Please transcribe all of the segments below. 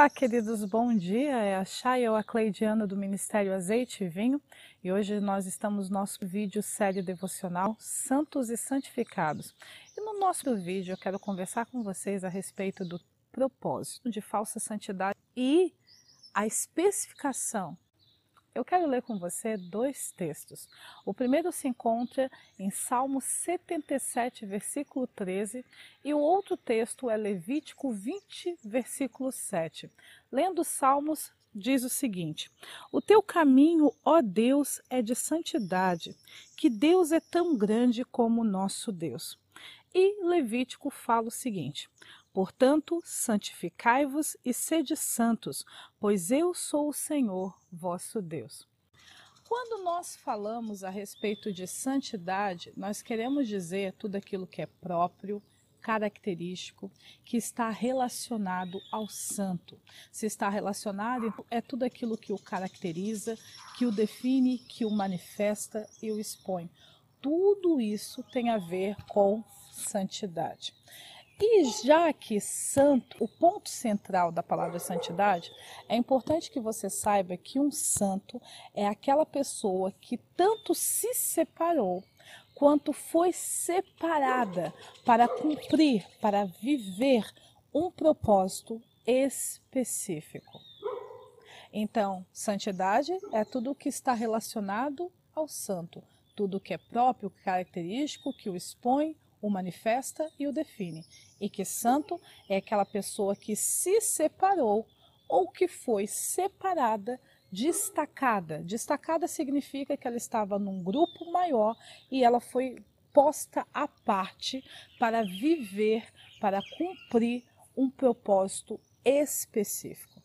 Olá, queridos, bom dia. É a Chay, eu a Cleidiana do Ministério Azeite e Vinho e hoje nós estamos no nosso vídeo série devocional Santos e Santificados. E no nosso vídeo eu quero conversar com vocês a respeito do propósito de falsa santidade e a especificação eu quero ler com você dois textos. O primeiro se encontra em Salmo 77, versículo 13, e o outro texto é Levítico 20, versículo 7. Lendo Salmos, diz o seguinte: O teu caminho, ó Deus, é de santidade, que Deus é tão grande como nosso Deus. E Levítico fala o seguinte: Portanto, santificai-vos e sede santos, pois eu sou o Senhor, vosso Deus. Quando nós falamos a respeito de santidade, nós queremos dizer tudo aquilo que é próprio, característico, que está relacionado ao santo. Se está relacionado, é tudo aquilo que o caracteriza, que o define, que o manifesta e o expõe. Tudo isso tem a ver com santidade. E já que santo, o ponto central da palavra santidade, é importante que você saiba que um santo é aquela pessoa que tanto se separou quanto foi separada para cumprir, para viver um propósito específico. Então, santidade é tudo que está relacionado ao santo, tudo que é próprio, característico, que o expõe, o manifesta e o define. E que santo é aquela pessoa que se separou ou que foi separada, destacada. Destacada significa que ela estava num grupo maior e ela foi posta à parte para viver, para cumprir um propósito específico.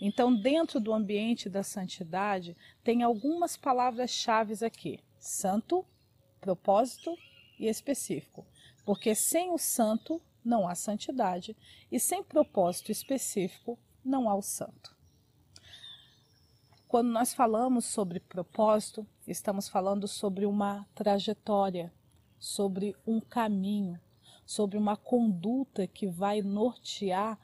Então, dentro do ambiente da santidade, tem algumas palavras-chave aqui: santo, propósito e específico, porque sem o santo não há santidade e sem propósito específico não há o santo. Quando nós falamos sobre propósito, estamos falando sobre uma trajetória, sobre um caminho, sobre uma conduta que vai nortear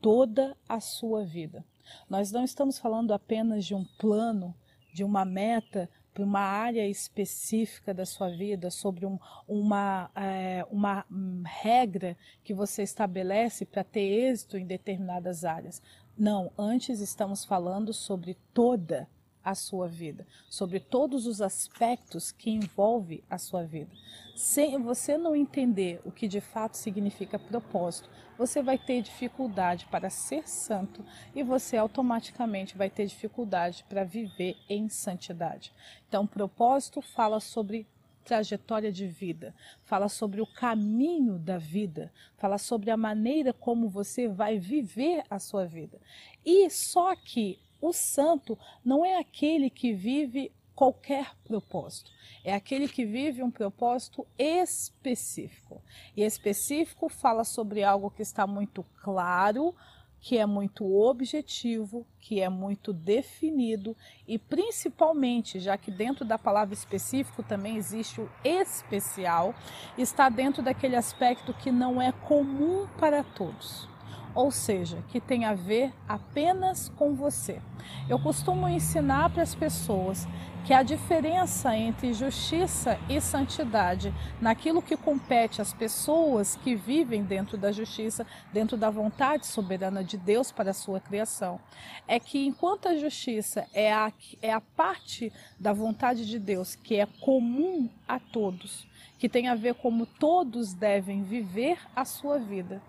toda a sua vida. Nós não estamos falando apenas de um plano, de uma meta para uma área específica da sua vida, sobre um, uma, é, uma regra que você estabelece para ter êxito em determinadas áreas. Não, antes estamos falando sobre toda a sua vida, sobre todos os aspectos que envolve a sua vida. Se você não entender o que de fato significa propósito, você vai ter dificuldade para ser santo e você automaticamente vai ter dificuldade para viver em santidade. Então, propósito fala sobre trajetória de vida, fala sobre o caminho da vida, fala sobre a maneira como você vai viver a sua vida. E só que o santo não é aquele que vive qualquer propósito, é aquele que vive um propósito específico. E específico fala sobre algo que está muito claro, que é muito objetivo, que é muito definido. E principalmente, já que dentro da palavra específico também existe o especial, está dentro daquele aspecto que não é comum para todos ou seja, que tem a ver apenas com você. Eu costumo ensinar para as pessoas que a diferença entre justiça e santidade, naquilo que compete às pessoas que vivem dentro da justiça, dentro da vontade soberana de Deus para a sua criação, é que enquanto a justiça é a, é a parte da vontade de Deus que é comum a todos, que tem a ver como todos devem viver a sua vida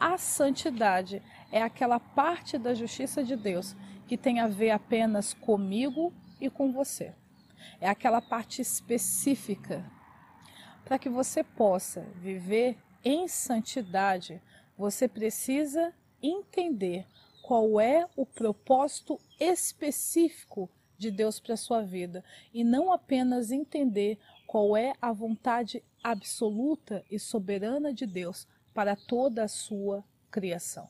a santidade é aquela parte da justiça de Deus que tem a ver apenas comigo e com você. É aquela parte específica. Para que você possa viver em santidade, você precisa entender qual é o propósito específico de Deus para sua vida e não apenas entender qual é a vontade absoluta e soberana de Deus para toda a sua criação.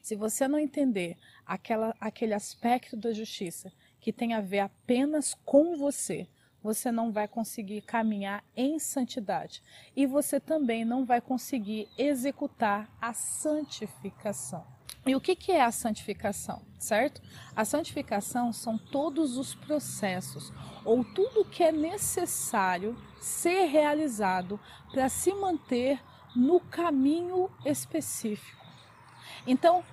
Se você não entender aquela, aquele aspecto da justiça que tem a ver apenas com você, você não vai conseguir caminhar em santidade e você também não vai conseguir executar a santificação. E o que, é a santificação, certo? A santificação são todos os processos ou tudo que é necessário ser realizado para se manter no caminho específico. Então,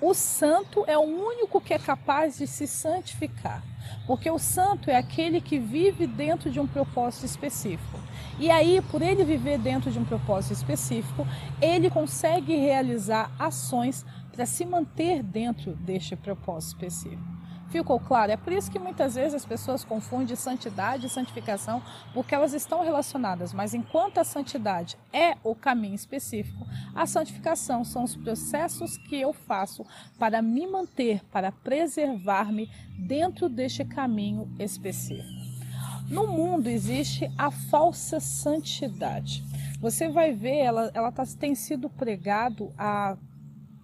o santo é o único que é capaz de se santificar, porque o santo é aquele que vive dentro de um propósito específico. E aí, por ele viver dentro de um propósito específico, ele consegue realizar ações para se manter dentro deste propósito específico. Ficou claro? É por isso que muitas vezes as pessoas confundem santidade e santificação, porque elas estão relacionadas, mas enquanto a santidade é o caminho específico, a santificação são os processos que eu faço para me manter, para preservar-me dentro deste caminho específico. No mundo existe a falsa santidade. Você vai ver, ela, ela tá, tem sido pregado há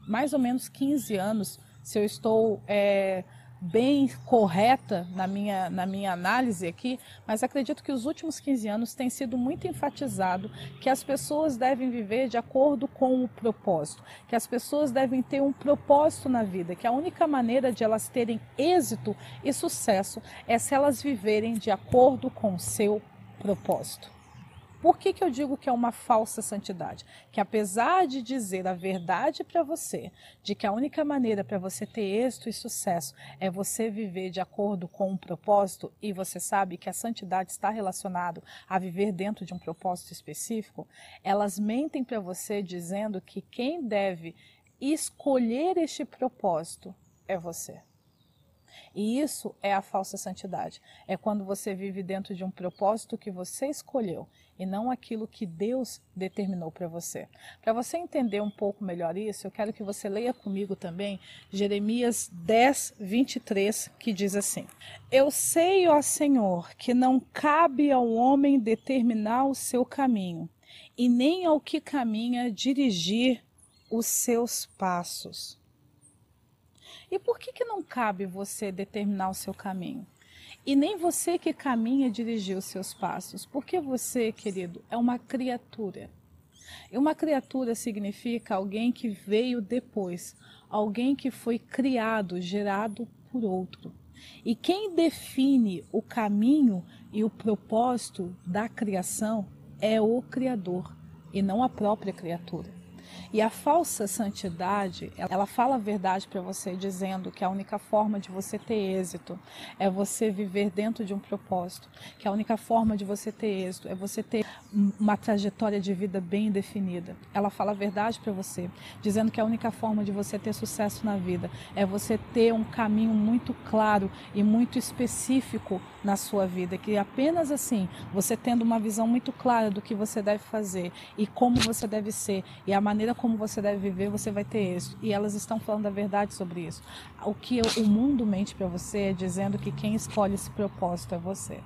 mais ou menos 15 anos, se eu estou é, bem correta na minha, na minha análise aqui, mas acredito que os últimos 15 anos tem sido muito enfatizado que as pessoas devem viver de acordo com o propósito, que as pessoas devem ter um propósito na vida, que a única maneira de elas terem êxito e sucesso é se elas viverem de acordo com o seu propósito. Por que, que eu digo que é uma falsa santidade? Que apesar de dizer a verdade para você, de que a única maneira para você ter êxito e sucesso é você viver de acordo com um propósito, e você sabe que a santidade está relacionado a viver dentro de um propósito específico, elas mentem para você dizendo que quem deve escolher este propósito é você. E isso é a falsa santidade. É quando você vive dentro de um propósito que você escolheu e não aquilo que Deus determinou para você. Para você entender um pouco melhor isso, eu quero que você leia comigo também Jeremias 10, 23, que diz assim: Eu sei, ó Senhor, que não cabe ao homem determinar o seu caminho, e nem ao que caminha dirigir os seus passos. E por que, que não cabe você determinar o seu caminho? E nem você que caminha dirigir os seus passos, porque você, querido, é uma criatura. E uma criatura significa alguém que veio depois, alguém que foi criado, gerado por outro. E quem define o caminho e o propósito da criação é o Criador e não a própria criatura. E a falsa santidade, ela fala a verdade para você, dizendo que a única forma de você ter êxito é você viver dentro de um propósito, que a única forma de você ter êxito é você ter uma trajetória de vida bem definida. Ela fala a verdade para você, dizendo que a única forma de você ter sucesso na vida é você ter um caminho muito claro e muito específico na sua vida, que apenas assim, você tendo uma visão muito clara do que você deve fazer e como você deve ser e a maneira como você deve viver, você vai ter êxito. E elas estão falando a verdade sobre isso. O que o mundo mente para você é dizendo que quem escolhe esse propósito é você.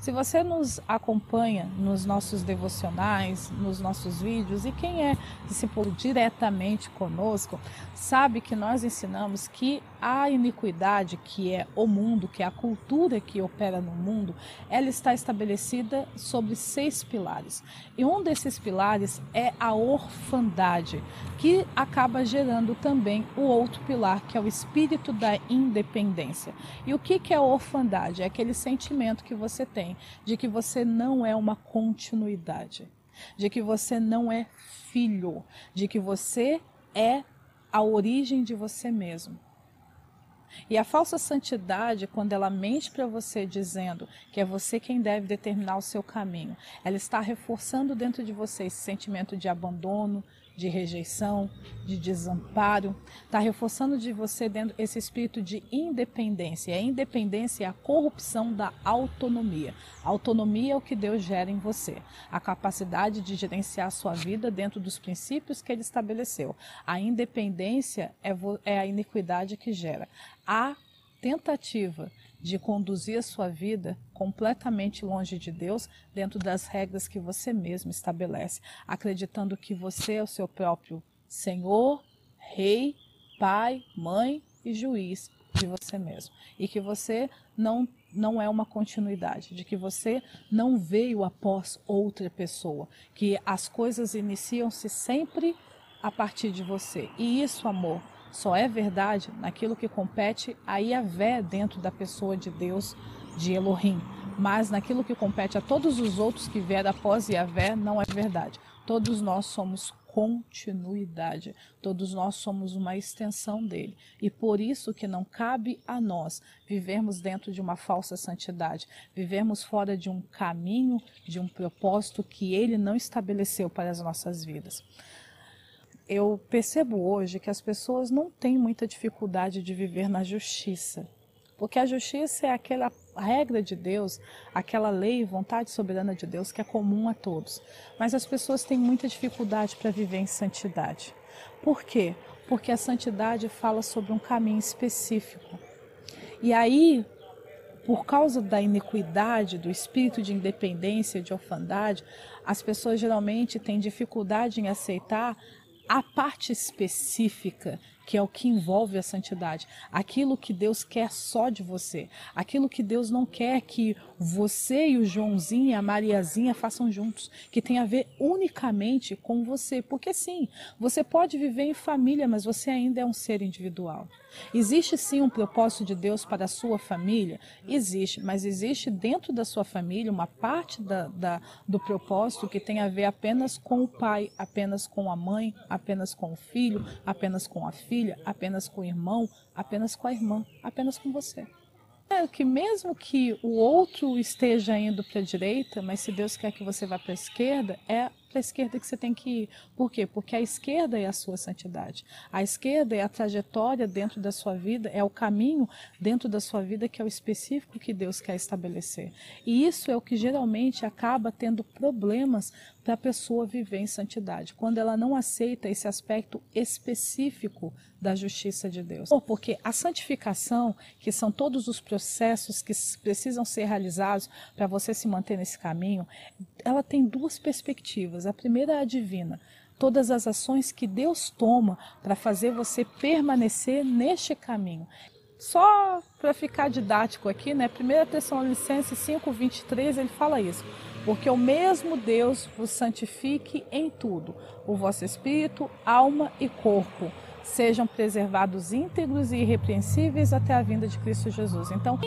Se você nos acompanha nos nossos devocionais, nos nossos vídeos, e quem é discípulo diretamente conosco, sabe que nós ensinamos que a iniquidade, que é o mundo, que é a cultura que opera no mundo, ela está estabelecida sobre seis pilares. E um desses pilares é a orfandade, que acaba gerando também o outro pilar, que é o espírito da independência. E o que é a orfandade? É aquele sentimento que você tem de que você não é uma continuidade, de que você não é filho, de que você é a origem de você mesmo. E a falsa santidade, quando ela mente para você dizendo que é você quem deve determinar o seu caminho, ela está reforçando dentro de você esse sentimento de abandono, de rejeição, de desamparo, está reforçando de você dentro esse espírito de independência. A independência é a corrupção da autonomia. A autonomia é o que Deus gera em você, a capacidade de gerenciar a sua vida dentro dos princípios que Ele estabeleceu. A independência é, é a iniquidade que gera. A tentativa de conduzir a sua vida completamente longe de Deus, dentro das regras que você mesmo estabelece, acreditando que você é o seu próprio Senhor, Rei, Pai, Mãe e Juiz de você mesmo. E que você não, não é uma continuidade, de que você não veio após outra pessoa, que as coisas iniciam-se sempre a partir de você. E isso, amor, só é verdade naquilo que compete a Yahvé dentro da pessoa de Deus, de Elohim. Mas naquilo que compete a todos os outros que vieram após Yahvé, não é verdade. Todos nós somos continuidade. Todos nós somos uma extensão dele. E por isso que não cabe a nós vivermos dentro de uma falsa santidade, vivermos fora de um caminho, de um propósito que ele não estabeleceu para as nossas vidas. Eu percebo hoje que as pessoas não têm muita dificuldade de viver na justiça. Porque a justiça é aquela regra de Deus, aquela lei, vontade soberana de Deus que é comum a todos. Mas as pessoas têm muita dificuldade para viver em santidade. Por quê? Porque a santidade fala sobre um caminho específico. E aí, por causa da iniquidade, do espírito de independência, de orfandade, as pessoas geralmente têm dificuldade em aceitar a parte específica que é o que envolve a santidade, aquilo que Deus quer só de você, aquilo que Deus não quer que você e o Joãozinho e a Mariazinha façam juntos, que tem a ver unicamente com você, porque sim, você pode viver em família, mas você ainda é um ser individual. Existe sim um propósito de Deus para a sua família? Existe, mas existe dentro da sua família uma parte da, da, do propósito que tem a ver apenas com o pai, apenas com a mãe, apenas com o filho, apenas com a filha, apenas com o irmão, apenas com a irmã, apenas com você. É que mesmo que o outro esteja indo para a direita, mas se Deus quer que você vá para a esquerda, é para a esquerda que você tem que ir. Por quê? Porque a esquerda é a sua santidade. A esquerda é a trajetória dentro da sua vida, é o caminho dentro da sua vida que é o específico que Deus quer estabelecer. E isso é o que geralmente acaba tendo problemas para a pessoa viver em santidade, quando ela não aceita esse aspecto específico da justiça de Deus. Porque a santificação, que são todos os processos que precisam ser realizados para você se manter nesse caminho, ela tem duas perspectivas. A primeira é a divina. Todas as ações que Deus toma para fazer você permanecer neste caminho. Só para ficar didático aqui, né? 1 Tessalonicenses 5, 23, ele fala isso. Porque o mesmo Deus vos santifique em tudo, o vosso espírito, alma e corpo sejam preservados íntegros e irrepreensíveis até a vinda de Cristo Jesus. Então,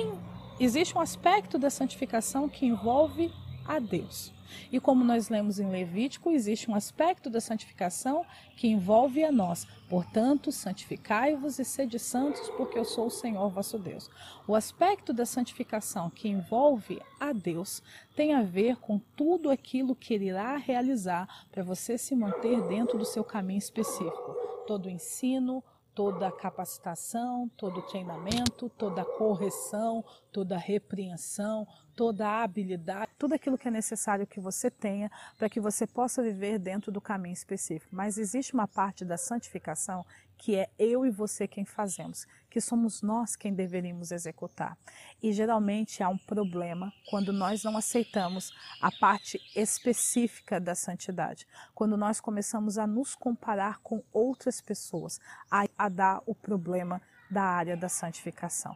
existe um aspecto da santificação que envolve a Deus. E como nós lemos em Levítico, existe um aspecto da santificação que envolve a nós. Portanto, santificai-vos e sede santos, porque eu sou o Senhor vosso Deus. O aspecto da santificação que envolve a Deus tem a ver com tudo aquilo que ele irá realizar para você se manter dentro do seu caminho específico. Todo o ensino, toda a capacitação, todo o treinamento, toda a correção, toda a repreensão, toda a habilidade, tudo aquilo que é necessário que você tenha para que você possa viver dentro do caminho específico. Mas existe uma parte da santificação que é eu e você quem fazemos, que somos nós quem deveríamos executar. E geralmente há um problema quando nós não aceitamos a parte específica da santidade, quando nós começamos a nos comparar com outras pessoas, a, a dar o problema da área da santificação.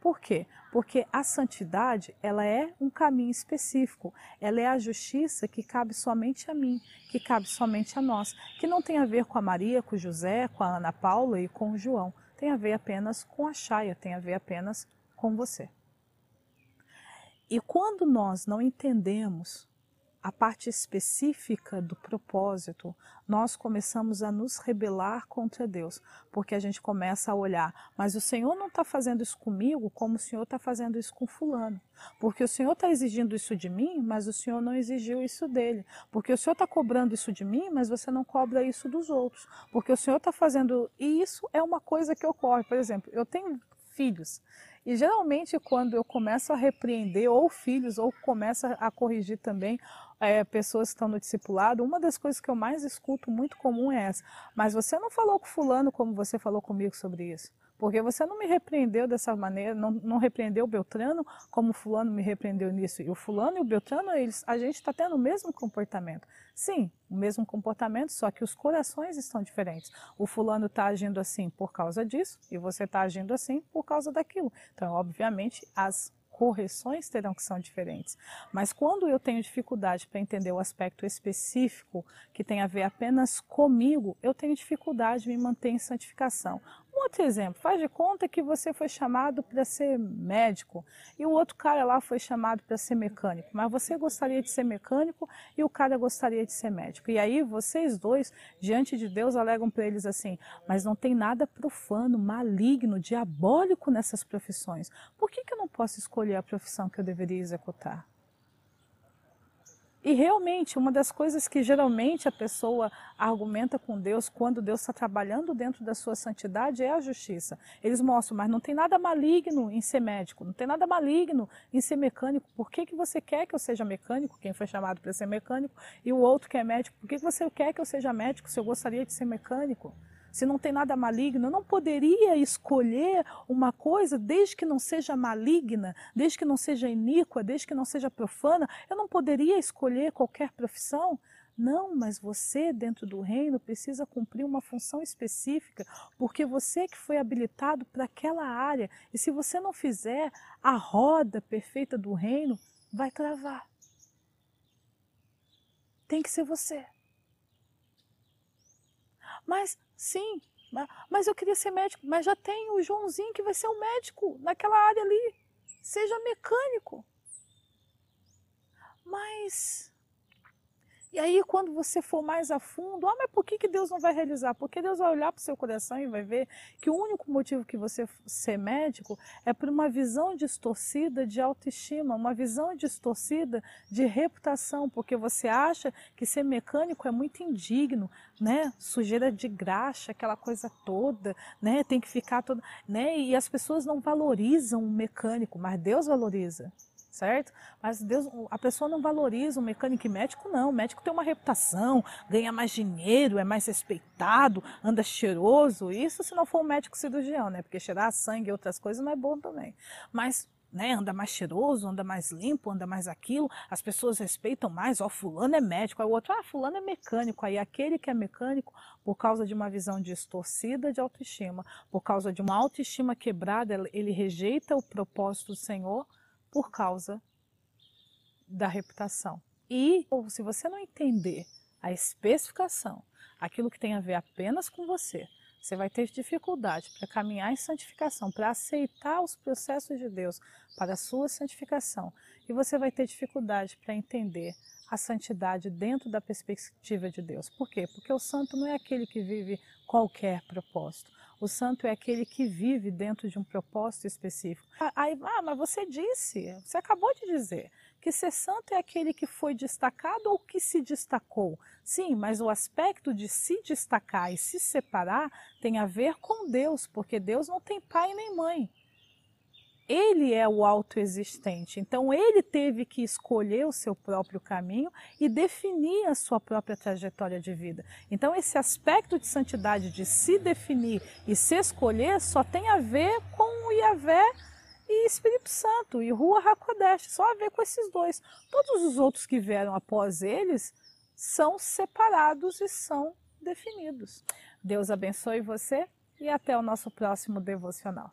Por quê? Porque a santidade, ela é um caminho específico. Ela é a justiça que cabe somente a mim, que cabe somente a nós, que não tem a ver com a Maria, com o José, com a Ana Paula e com o João. Tem a ver apenas com a Chaia, tem a ver apenas com você. E quando nós não entendemos a parte específica do propósito, nós começamos a nos rebelar contra Deus, porque a gente começa a olhar, mas o Senhor não está fazendo isso comigo como o Senhor está fazendo isso com fulano, porque o Senhor está exigindo isso de mim, mas o Senhor não exigiu isso dele, porque o Senhor está cobrando isso de mim, mas você não cobra isso dos outros, porque o Senhor está fazendo, e isso é uma coisa que ocorre, por exemplo, eu tenho filhos, e geralmente quando eu começo a repreender ou filhos ou começo a corrigir também é, pessoas que estão no discipulado, uma das coisas que eu mais escuto muito comum é essa. Mas você não falou com fulano como você falou comigo sobre isso. Porque você não me repreendeu dessa maneira, não, não repreendeu o Beltrano como o fulano me repreendeu nisso. E o fulano e o Beltrano, eles, a gente está tendo o mesmo comportamento. Sim, o mesmo comportamento, só que os corações estão diferentes. O fulano está agindo assim por causa disso e você está agindo assim por causa daquilo. Então, obviamente, as correções terão que são diferentes. Mas quando eu tenho dificuldade para entender o aspecto específico que tem a ver apenas comigo, eu tenho dificuldade de me manter em santificação. Outro exemplo, faz de conta que você foi chamado para ser médico e o outro cara lá foi chamado para ser mecânico, mas você gostaria de ser mecânico e o cara gostaria de ser médico. E aí vocês dois, diante de Deus, alegam para eles assim: mas não tem nada profano, maligno, diabólico nessas profissões. Por que, que eu não posso escolher a profissão que eu deveria executar? E realmente, uma das coisas que geralmente a pessoa argumenta com Deus quando Deus está trabalhando dentro da sua santidade é a justiça. Eles mostram, mas não tem nada maligno em ser médico, não tem nada maligno em ser mecânico. Por que, que você quer que eu seja mecânico, quem foi chamado para ser mecânico, e o outro que é médico? Por que, que você quer que eu seja médico se eu gostaria de ser mecânico? Se não tem nada maligno, eu não poderia escolher uma coisa desde que não seja maligna, desde que não seja iníqua, desde que não seja profana, eu não poderia escolher qualquer profissão? Não, mas você, dentro do reino, precisa cumprir uma função específica, porque você que foi habilitado para aquela área. E se você não fizer, a roda perfeita do reino vai travar. Tem que ser você. Mas Sim, mas eu queria ser médico. Mas já tem o Joãozinho que vai ser o um médico naquela área ali. Seja mecânico. Mas e aí, quando você for mais a fundo, ah, mas por que, que Deus não vai realizar? Porque Deus vai olhar para o seu coração e vai ver que o único motivo que você ser médico é por uma visão distorcida de autoestima, uma visão distorcida de reputação, porque você acha que ser mecânico é muito indigno, né? Sujeira de graxa, aquela coisa toda, né? Tem que ficar toda, né? E as pessoas não valorizam o mecânico, mas Deus valoriza certo? Mas Deus, a pessoa não valoriza o mecânico e médico, não. O médico tem uma reputação, ganha mais dinheiro, é mais respeitado, anda cheiroso. Isso se não for um médico cirurgião, né? Porque cheirar sangue e outras coisas não é bom também. Mas né, anda mais cheiroso, anda mais limpo, anda mais aquilo, as pessoas respeitam mais, ó, fulano é médico, aí o outro, ah, fulano é mecânico, aí aquele que é mecânico, por causa de uma visão distorcida de autoestima, por causa de uma autoestima quebrada, ele rejeita o propósito do Senhor, por causa da reputação. E se você não entender a especificação, aquilo que tem a ver apenas com você, você vai ter dificuldade para caminhar em santificação, para aceitar os processos de Deus para a sua santificação. E você vai ter dificuldade para entender a santidade dentro da perspectiva de Deus. Por quê? Porque o santo não é aquele que vive qualquer propósito. O santo é aquele que vive dentro de um propósito específico. Aí, ah, mas você disse, você acabou de dizer, que ser santo é aquele que foi destacado ou que se destacou. Sim, mas o aspecto de se destacar e se separar tem a ver com Deus, porque Deus não tem pai nem mãe ele é o autoexistente. Então ele teve que escolher o seu próprio caminho e definir a sua própria trajetória de vida. Então esse aspecto de santidade de se definir e se escolher só tem a ver com o Iavé e Espírito Santo e Rua Hakodesh, só a ver com esses dois. Todos os outros que vieram após eles são separados e são definidos. Deus abençoe você e até o nosso próximo devocional.